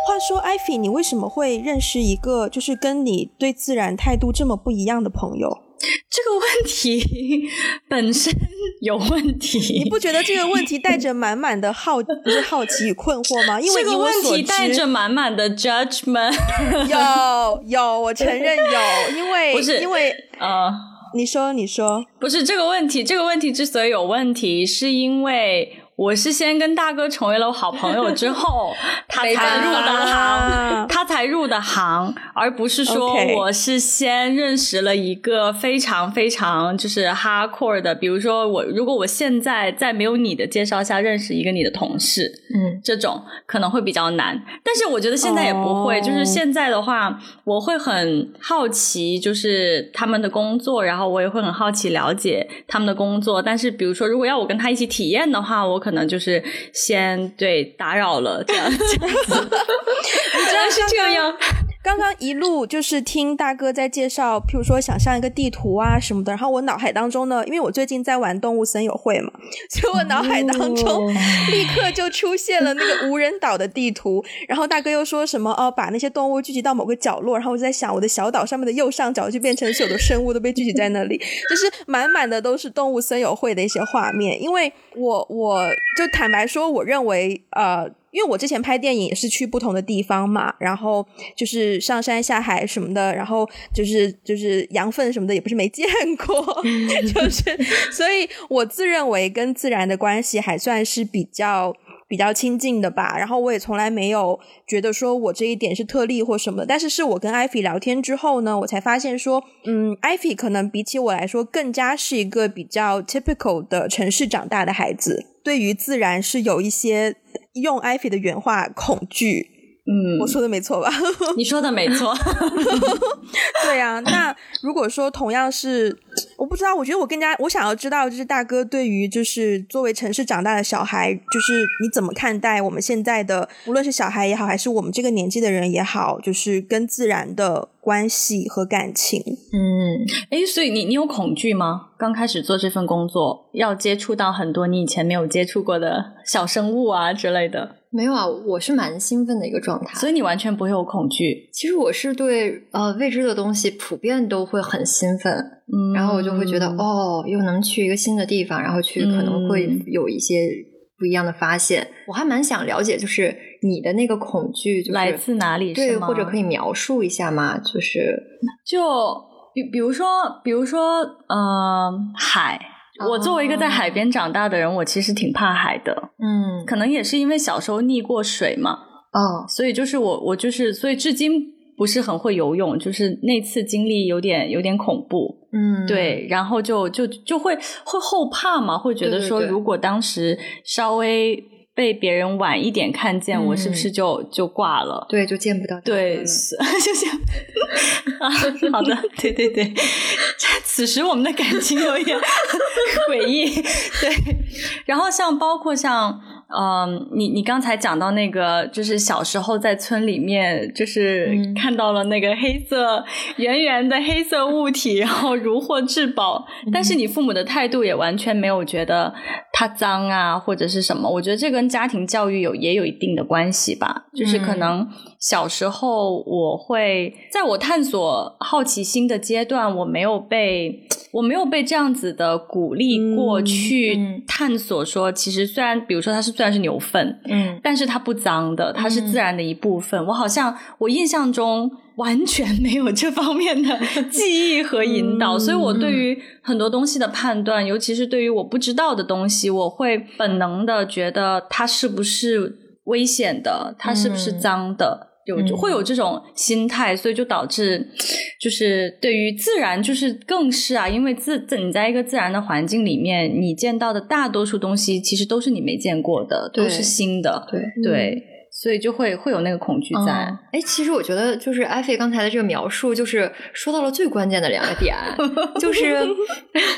话说，艾菲，你为什么会认识一个就是跟你对自然态度这么不一样的朋友？这个问题 本身有问题。你不觉得这个问题带着满满的好 不是好奇与困惑吗？因为这个问题带着满满的 judgment。有有，我承认有，因为不是因为呃，你说你说，不是这个问题，这个问题之所以有问题，是因为我是先跟大哥成为了好朋友之后，他才入的行，他才入的行，而不是说我是先认识了一个非常非常就是 hardcore 的，比如说我如果我现在在没有你的介绍下认识一个你的同事，嗯这种可能会比较难，但是我觉得现在也不会。哦就是现在的话，我会很好奇，就是他们的工作，然后我也会很好奇了解他们的工作。但是比如说，如果要我跟他一起体验的话，我可能就是先对打扰了这样。这样子你知道是这样。刚刚一路就是听大哥在介绍，譬如说想象一个地图啊什么的，然后我脑海当中呢，因为我最近在玩动物森友会嘛，所以我脑海当中哦立刻就出现了那个无人岛的地图。然后大哥又说什么哦，把那些动物聚集到某个角落，然后我就在想，我的小岛上面的右上角就变成所有的生物都被聚集在那里，就是满满的都是动物森友会的一些画面。因为我我就坦白说，我认为呃。因为我之前拍电影也是去不同的地方嘛，然后就是上山下海什么的，然后就是就是羊粪什么的也不是没见过，就是所以我自认为跟自然的关系还算是比较比较亲近的吧。然后我也从来没有觉得说我这一点是特例或什么的，但是是我跟艾菲聊天之后呢，我才发现说，嗯，艾菲可能比起我来说更加是一个比较 typical 的城市长大的孩子，对于自然是有一些用艾菲的原话恐惧。嗯我，说的没错吧？你说的没错。对啊，那如果说同样是，我不知道，我觉得我更加我想要知道，就是大哥对于就是作为城市长大的小孩，就是你怎么看待我们现在的，无论是小孩也好，还是我们这个年纪的人也好，就是跟自然的关系和感情。嗯，哎，所以你你有恐惧吗？刚开始做这份工作，要接触到很多你以前没有接触过的小生物啊之类的，没有啊，我是蛮兴奋的一个状态。所以你完全不会有恐惧。其实我是对呃未知的东西普遍都会很兴奋，嗯然后我就会觉得、哦，又能去一个新的地方，然后去可能会嗯有一些不一样的发现。我还蛮想了解，就是你的那个恐惧，就是来自哪里？对，或者可以描述一下吗？就是就比比如说，比如说，呃，海。我作为一个在海边长大的人，我其实挺怕海的，嗯可能也是因为小时候溺过水嘛，哦所以就是我我就是，所以至今不是很会游泳，就是那次经历有点有点恐怖，嗯对，然后就就就会会后怕嘛，会觉得说，如果当时稍微被别人晚一点看见，我是不是嗯就就挂了？对就见不到对，了是 就这样啊。好的，对对对，此时我们的感情有点诡异。对，然后像包括像嗯，你你刚才讲到那个，就是小时候在村里面，就是嗯。看到了那个黑色圆圆的黑色物体，然后如获至宝，但是你父母的态度也完全没有觉得它脏啊或者是什么。我觉得这跟家庭教育有也有一定的关系吧，就是可嗯。能小时候我会在我探索好奇心的阶段，我没有被我没有被这样子的鼓励过嗯去嗯探索说，其实虽然比如说它是虽然是牛粪，嗯但是它不脏的，它是嗯自然的一部分。我好像我印象中完全没有这方面的 记忆和引导，嗯所以我对于很多东西的判断，尤其是对于我不知道的东西，我会本能的觉得它是不是危险的，它是不是脏的。有会有这种心态，所以就导致，就是对于自然，就是更是啊，因为自你在一个自然的环境里面，你见到的大多数东西其实都是你没见过的，都是新的，对对，所以就会会有那个恐惧在。哎，其实我觉得就是艾菲刚才的这个描述，就是说到了最关键的两个点，就是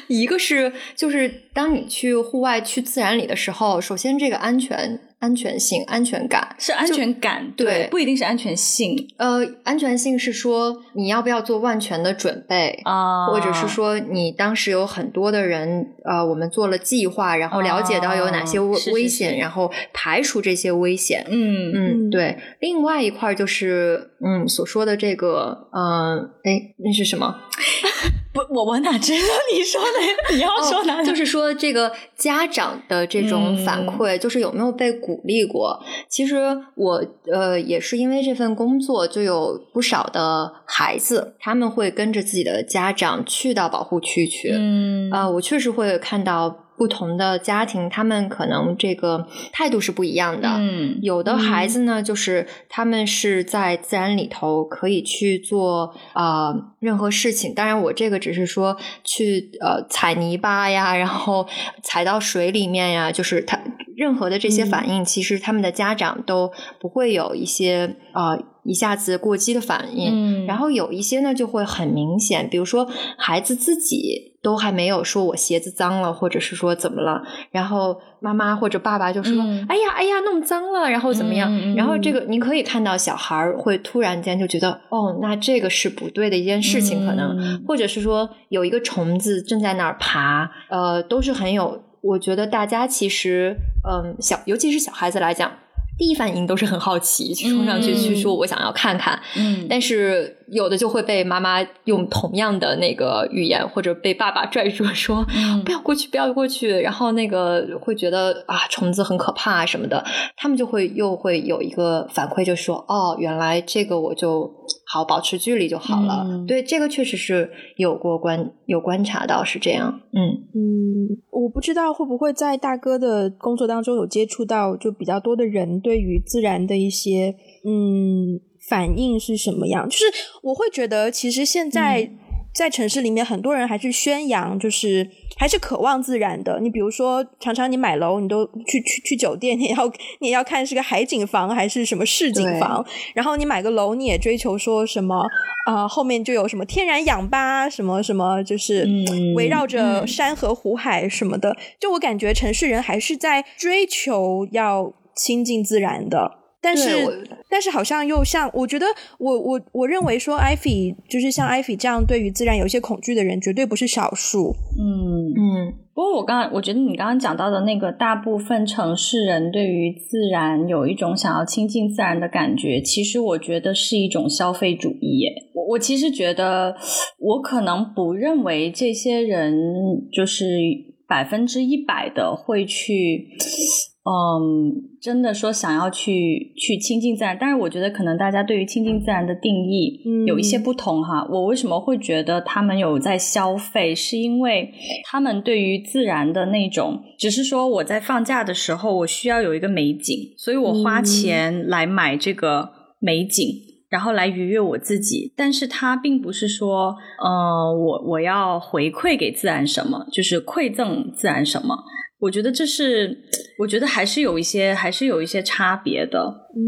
一个是就是当你去户外去自然里的时候，首先这个安全。安全性、安全感是安全感，对，不一定是安全性。呃，安全性是说你要不要做万全的准备啊，或者是说你当时有很多的人，呃，我们做了计划，然后了解到有哪些危危险，然后排除这些危险。嗯嗯，对。另外一块就是嗯所说的这个，嗯，哎，那是什么？不，我我哪知道你说的？你要说哪？就是说这个家长的这种反馈，就是有没有被鼓励过？其实我呃也是因为这份工作，就有不少的孩子，他们会跟着自己的家长去到保护区去。嗯啊，我确实会看到。不同的家庭，他们可能这个态度是不一样的。嗯，有的孩子呢，就是他们是在自然里头可以去做啊任何事情。当然，我这个只是说去呃踩泥巴呀，然后踩到水里面呀，就是他任何的这些反应，其实他们的家长都不会有一些啊一下子过激的反应。嗯，然后有一些呢就会很明显，比如说孩子自己。都还没有说我鞋子脏了，或者是说怎么了，然后妈妈或者爸爸就说：“哎呀，哎呀，弄脏了，然后怎么样？”然后这个你可以看到小孩会突然间就觉得：“哦，那这个是不对的一件事情，可能或者是说有一个虫子正在那儿爬，呃，都是很有。我觉得大家其实，嗯，小尤其是小孩子来讲。”第一反应都是很好奇，去冲上去去说“我想要看看”，嗯，但是有的就会被妈妈用同样的那个语言，或者被爸爸拽住说“不要过去，不要过去”，然后那个会觉得啊虫子很可怕什么的，他们就会又会有一个反馈，就说“哦，原来这个我就好保持距离就好了”。对，这个确实是有过观有观察到是这样。嗯嗯，我不知道会不会在大哥的工作当中有接触到就比较多的人。对于自然的一些嗯反应是什么样？就是我会觉得，其实现在在城市里面，很多人还是宣扬，就是还是渴望自然的。你比如说，常常你买楼，你都去去去酒店，你要你也要看是个海景房还是什么市景房。然后你买个楼，你也追求说什么啊？后面就有什么天然氧吧，什么什么，就是围绕着山河湖海什么的。就我感觉，城市人还是在追求要。亲近自然的，但是但是好像又像，我觉得我我我认为说，艾菲就是像艾菲这样对于自然有一些恐惧的人，绝对不是少数。嗯嗯。不过我刚我觉得你刚刚讲到的那个大部分城市人对于自然有一种想要亲近自然的感觉，其实我觉得是一种消费主义。耶，我我其实觉得，我可能不认为这些人就是百分之一百的会去。嗯，真的说想要去去亲近自然，但是我觉得可能大家对于亲近自然的定义有一些不同哈。我为什么会觉得他们有在消费，是因为他们对于自然的那种，只是说我在放假的时候我需要有一个美景，所以我花钱来买这个美景，然后来愉悦我自己。但是它并不是说，呃，我我要回馈给自然什么，就是馈赠自然什么。我觉得这是，我觉得还是有一些，还是有一些差别的。嗯，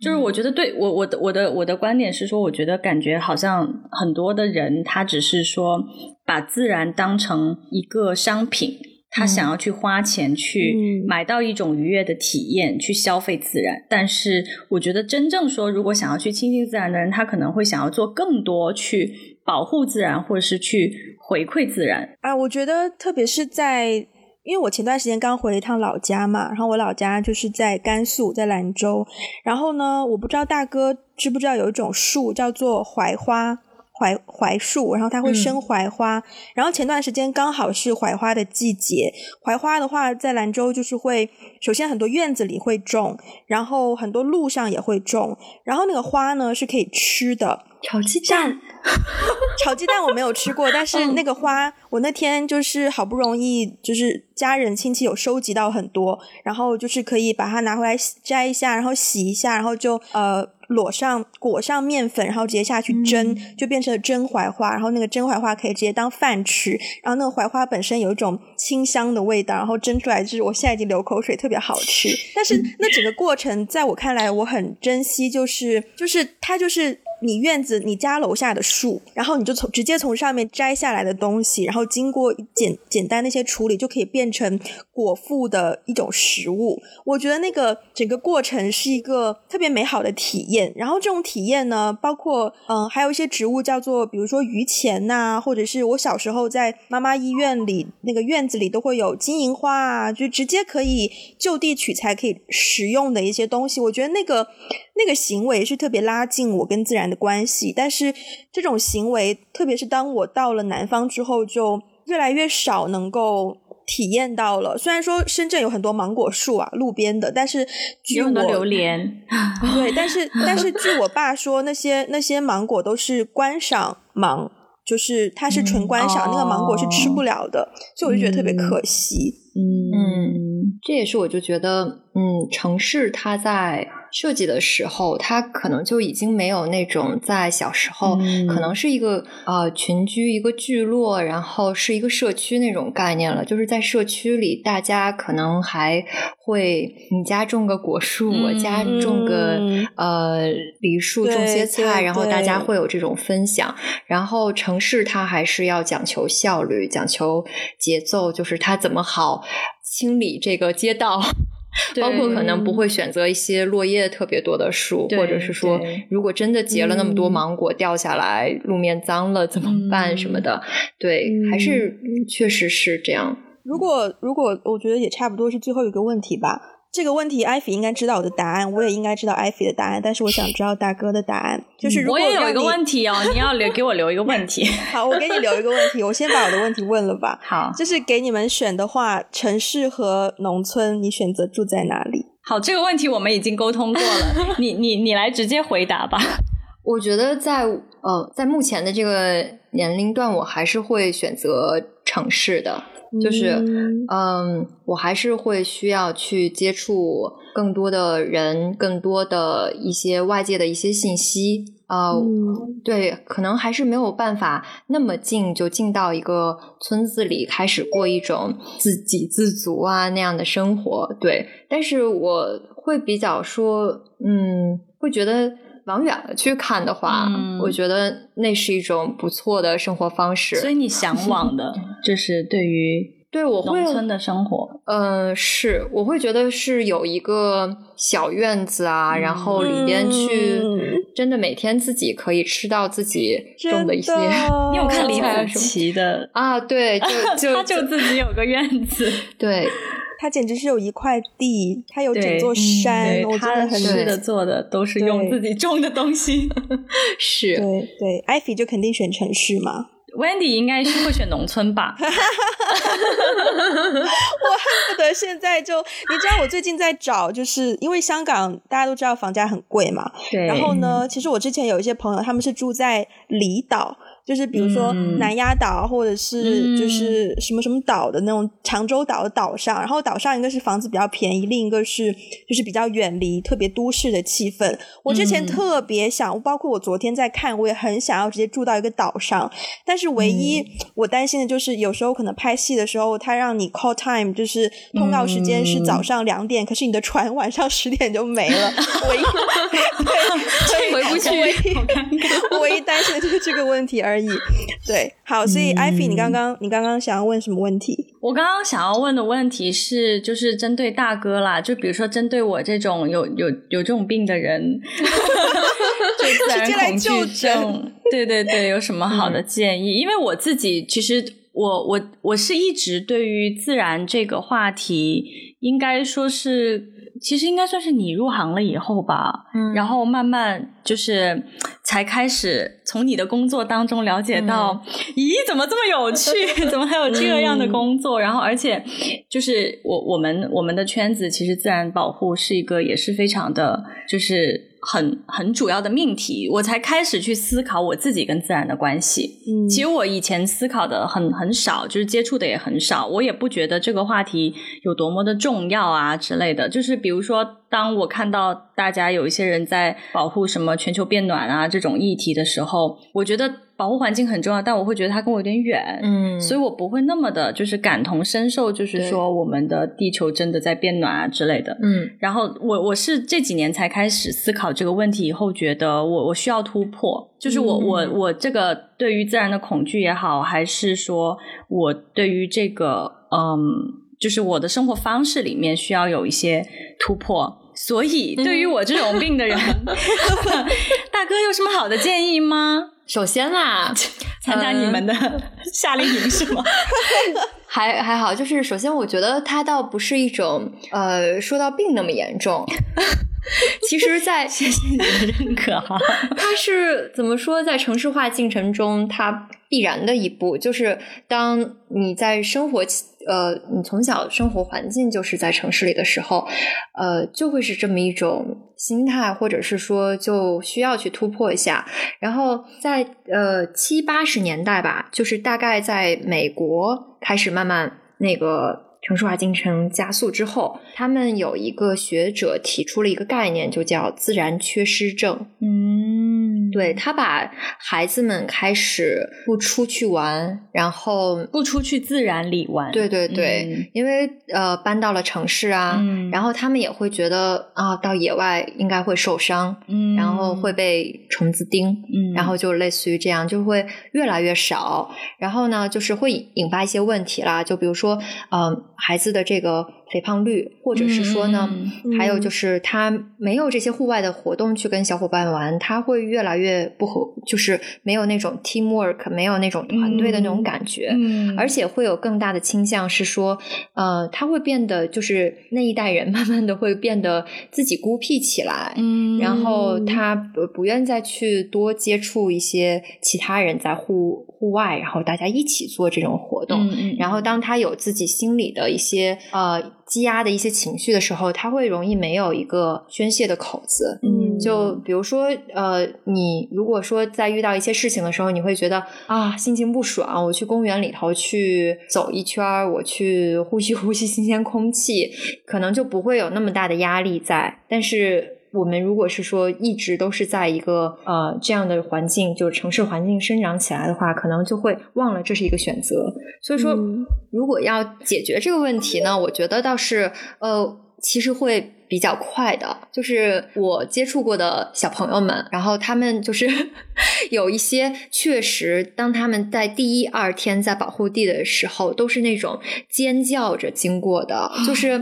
就是我觉得对我我的我的我的观点是说，我觉得感觉好像很多的人他只是说把自然当成一个商品，他想要去花钱去买到一种愉悦的体验，去消费自然。但是我觉得真正说，如果想要去亲近自然的人，他可能会想要做更多去保护自然，或者是去回馈自然啊。我觉得特别是在。因为我前段时间刚回了一趟老家嘛，然后我老家就是在甘肃，在兰州。然后呢，我不知道大哥知不知道有一种树叫做槐花，槐槐树，然后它会生槐花。然后前段时间刚好是槐花的季节，槐花的话在兰州就是会，首先很多院子里会种，然后很多路上也会种。然后那个花呢是可以吃的。炒鸡蛋，炒鸡蛋我没有吃过，但是那个花，我那天就是好不容易，就是家人亲戚有收集到很多，然后就是可以把它拿回来摘一下，然后洗一下，然后就呃裸上裹上面粉，然后直接下去蒸，就变成了蒸槐花，然后那个蒸槐花可以直接当饭吃，然后那个槐花本身有一种清香的味道，然后蒸出来就是我现在已经流口水，特别好吃。但是那整个过程在我看来，我很珍惜，就是就是它就是。你院子、你家楼下的树，然后你就从直接从上面摘下来的东西，然后经过简简单那些处理，就可以变成果腹的一种食物。我觉得那个整个过程是一个特别美好的体验。然后这种体验呢，包括嗯，还有一些植物叫做，比如说榆钱呐，或者是我小时候在妈妈医院里那个院子里都会有金银花啊，就直接可以就地取材可以食用的一些东西。我觉得那个那个行为是特别拉近我跟自然的。关系，但是这种行为，特别是当我到了南方之后，就越来越少能够体验到了。虽然说深圳有很多芒果树啊，路边的，但是据我榴莲，对，但是但是据我爸说，那些那些芒果都是观赏芒，就是它是纯观赏，那个芒果是吃不了的，所以我就觉得特别可惜。嗯，这也是我就觉得，嗯，城市它在。设计的时候，它可能就已经没有那种在小时候可能是一个呃群居一个聚落，然后是一个社区那种概念了。就是在社区里，大家可能还会你家种个果树，我家种个呃梨树，种些菜，然后大家会有这种分享。然后城市它还是要讲求效率，讲求节奏，就是它怎么好清理这个街道。包括可能不会选择一些落叶特别多的树，或者是说，如果真的结了那么多芒果掉下来，路面脏了怎么办什么的？对，还是确实是这样。如果如果我觉得也差不多是最后一个问题吧。这个问题，艾菲应该知道我的答案，我也应该知道艾菲的答案，但是我想知道大哥的答案。就是如果我也有一个问题哦，你要留给我留一个问题。好，我给你留一个问题，我先把我的问题问了吧。好，就是给你们选的话，城市和农村，你选择住在哪里？好，这个问题我们已经沟通过了，你你你来直接回答吧。我觉得在呃，在目前的这个年龄段，我还是会选择城市的。就是，嗯，我还是会需要去接触更多的人，更多的一些外界的一些信息啊。对，可能还是没有办法那么近就进到一个村子里开始过一种自给自足啊那样的生活。对，但是我会比较说，嗯，会觉得。往远了去看的话，我觉得那是一种不错的生活方式。所以你向往的，就是对于对我农村的生活，嗯，是我会觉得是有一个小院子啊，然后里边去真的每天自己可以吃到自己种的一些。你有看李子柒的啊？对，就 就他就自己有个院子，对。他简直是有一块地，它有整座山，我真的很吃的做的都是用自己种的东西。是，对对，艾菲就肯定选城市嘛，Wendy 应该是会选农村吧。我恨不得现在就，你知道我最近在找，就是因为香港大家都知道房价很贵嘛。对。然后呢，其实我之前有一些朋友，他们是住在离岛。就是比如说南丫岛，或者是就是什么什么岛的那种长洲岛的岛上，然后岛上一个是房子比较便宜，另一个是就是比较远离特别都市的气氛。我之前特别想，包括我昨天在看，我也很想要直接住到一个岛上，但是唯一我担心的就是有时候可能拍戏的时候，他让你 call time，就是通告时间是早上两点，可是你的船 晚上十点就没了 唯一对回不去，唯一担心的就是这个问题而。而已，对，好，所以艾菲，你刚刚你刚刚想要问什么问题？我刚刚想要问的问题是，就是针对大哥啦，就比如说针对我这种有有有这种病的人，就自然恐惧症，对对对，有什么好的建议？因为我自己其实我我我是一直对于自然这个话题，应该说是。其实应该算是你入行了以后吧，嗯，然后慢慢就是才开始从你的工作当中了解到，咦，怎么这么有趣？怎么还有这样的工作？然后，而且就是我我们我们的圈子，其实自然保护是一个也是非常的，就是很很主要的命题。我才开始去思考我自己跟自然的关系。嗯，其实我以前思考的很很少，就是接触的也很少，我也不觉得这个话题有多么的重要啊之类的。就是比如说。当我看到大家有一些人在保护什么全球变暖啊这种议题的时候，我觉得保护环境很重要，但我会觉得它跟我有点远，嗯，所以我不会那么的，就是感同身受，就是说我们的地球真的在变暖啊之类的，嗯。然后我我是这几年才开始思考这个问题，以后觉得我我需要突破，就是我我我这个对于自然的恐惧也好，还是说我对于这个嗯，就是我的生活方式里面需要有一些突破。所以，对于我这种病的人 大哥有什么好的建议吗？首先啦，参加你们的 夏令营是吗？还还好，就是首先我觉得它倒不是一种呃说到病那么严重。其实，在谢谢你的认可哈，它是怎么说，在城市化进程中，它必然的一步，就是当你在生活。呃，你从小生活环境就是在城市里的时候，呃，就会是这么一种心态，或者是说就需要去突破一下。然后在呃七八十年代吧，就是大概在美国开始慢慢那个城市化进程加速之后，他们有一个学者提出了一个概念，就叫自然缺失症。嗯。对他把孩子们开始不出去玩，然后不出去自然里玩。对对对，因为呃搬到了城市啊，然后他们也会觉得啊到野外应该会受伤，嗯，然后会被虫子叮，嗯，然后就类似于这样，就会越来越少。然后呢，就是会引发一些问题啦，就比如说嗯孩子的这个。肥胖率，或者是说呢，还有就是他没有这些户外的活动去跟小伙伴玩，他会越来越不合，就是没有那种 teamwork，没有那种团队的那种感觉，而且会有更大的倾向是说，呃，他会变得就是那一代人 慢慢的会变得自己孤僻起来，嗯，然后他不不愿再去多接触一些其他人在户户外，然后大家一起做这种活动，然后当他有自己心里的一些呃。积压的一些情绪的时候，他会容易没有一个宣泄的口子。嗯，就比如说，呃，你如果说在遇到一些事情的时候，你会觉得啊，心情不爽，我去公园里头去走一圈儿，我去呼吸呼吸新鲜空气，可能就不会有那么大的压力在。但是。我们如果是说一直都是在一个呃这样的环境，就是城市环境生长起来的话，可能就会忘了这是一个选择。所以说，如果要解决这个问题呢，我觉得倒是呃，其实会。比较快的，就是我接触过的小朋友们，然后他们就是 有一些确实，当他们在第一二天在保护地的时候，都是那种尖叫着经过的，就是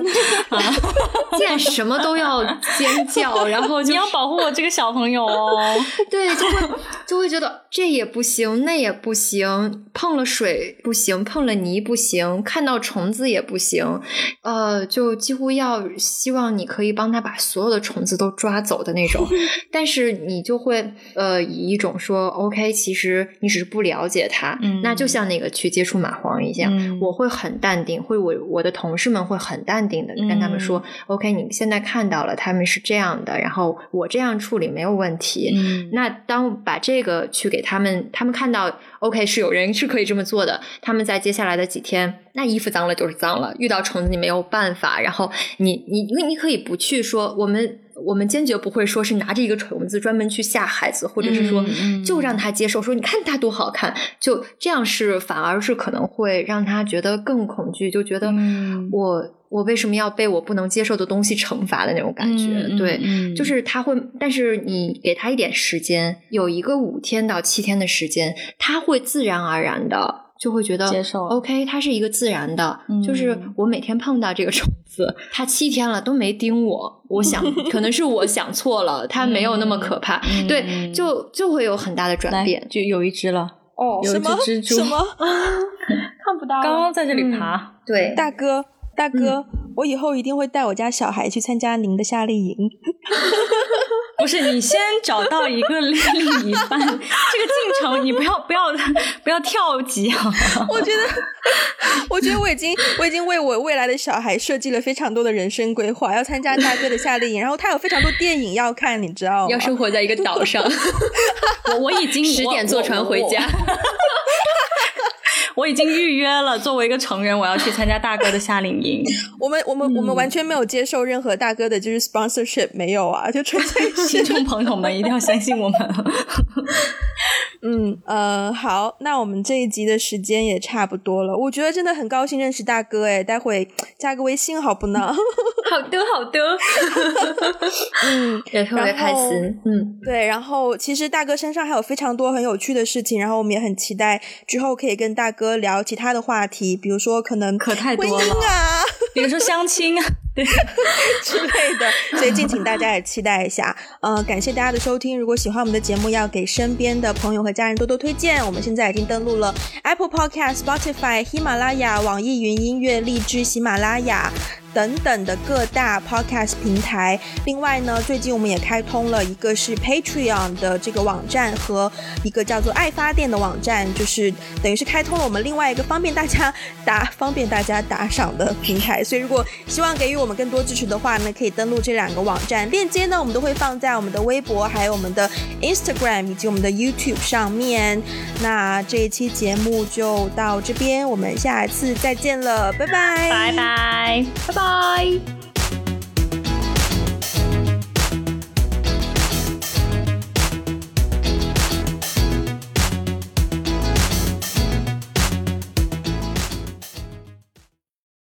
见什么都要尖叫，然后 你要保护我这个小朋友哦，对，就会就会觉得这也不行，那也不行，碰了水不行，碰了泥不行，看到虫子也不行，呃，就几乎要希望你。可以帮他把所有的虫子都抓走的那种，但是你就会呃以一种说 OK，其实你只是不了解他，那就像那个去接触蚂蟥一样，我会很淡定，会我我的同事们会很淡定的跟他们说 OK，你们现在看到了他们是这样的，然后我这样处理没有问题。那当把这个去给他们，他们看到 OK 是有人是可以这么做的，他们在接下来的几天。那衣服脏了就是脏了，遇到虫子你没有办法。然后你你你你可以不去说，我们我们坚决不会说是拿着一个虫子专门去吓孩子，或者是说就让他接受，说你看他多好看，就这样是反而是可能会让他觉得更恐惧，就觉得我我为什么要被我不能接受的东西惩罚的那种感觉。对，就是他会，但是你给他一点时间，有一个五天到七天的时间，他会自然而然的。就会觉得接受，OK，它是一个自然的，就是我每天碰到这个虫子，它七天了都没叮我，我想 可能是我想错了，它没有那么可怕，对，就就会有很大的转变，就有一只了，哦，有一只蜘蛛，什么？看不到，刚刚在这里爬，对，大哥，大哥。我以后一定会带我家小孩去参加您的夏令营。不是你先找到一个 另一半，这个进程你不要不要不要跳级啊！我觉得，我觉得我已经我已经为我未来的小孩设计了非常多的人生规划，要参加大哥的夏令营，然后他有非常多电影要看，你知道吗？要生活在一个岛上，我我已经十点坐船回家。我已经预约了，作为一个成人，我要去参加大哥的夏令营。我们我们我们完全没有接受任何大哥的，就是 sponsorship 没有啊，就纯粹听众朋友们一定要相信我们。嗯呃，好，那我们这一集的时间也差不多了。我觉得真的很高兴认识大哥，哎，待会加个微信好不呢？好 的好的，嗯，也特别开心。嗯，对，然后其实大哥身上还有非常多很有趣的事情，然后我们也很期待之后可以跟大哥聊其他的话题，比如说可能可太多了啊，比如说相亲啊。对之类的，所以敬请大家也期待一下。呃，感谢大家的收听。如果喜欢我们的节目，要给身边的朋友和家人多多推荐。我们现在已经登录了 Apple Podcast、Spotify、喜马拉雅、网易云音乐、荔枝、喜马拉雅。等等的各大 podcast 平台。另外呢，最近我们也开通了一个是 Patreon 的这个网站和一个叫做爱发电的网站，就是等于是开通了我们另外一个方便大家打方便大家打赏的平台。所以如果希望给予我们更多支持的话呢，可以登录这两个网站，链接呢我们都会放在我们的微博、还有我们的 Instagram 以及我们的 YouTube 上面。那这一期节目就到这边，我们下一次再见了，拜拜，拜拜，拜拜。Bye.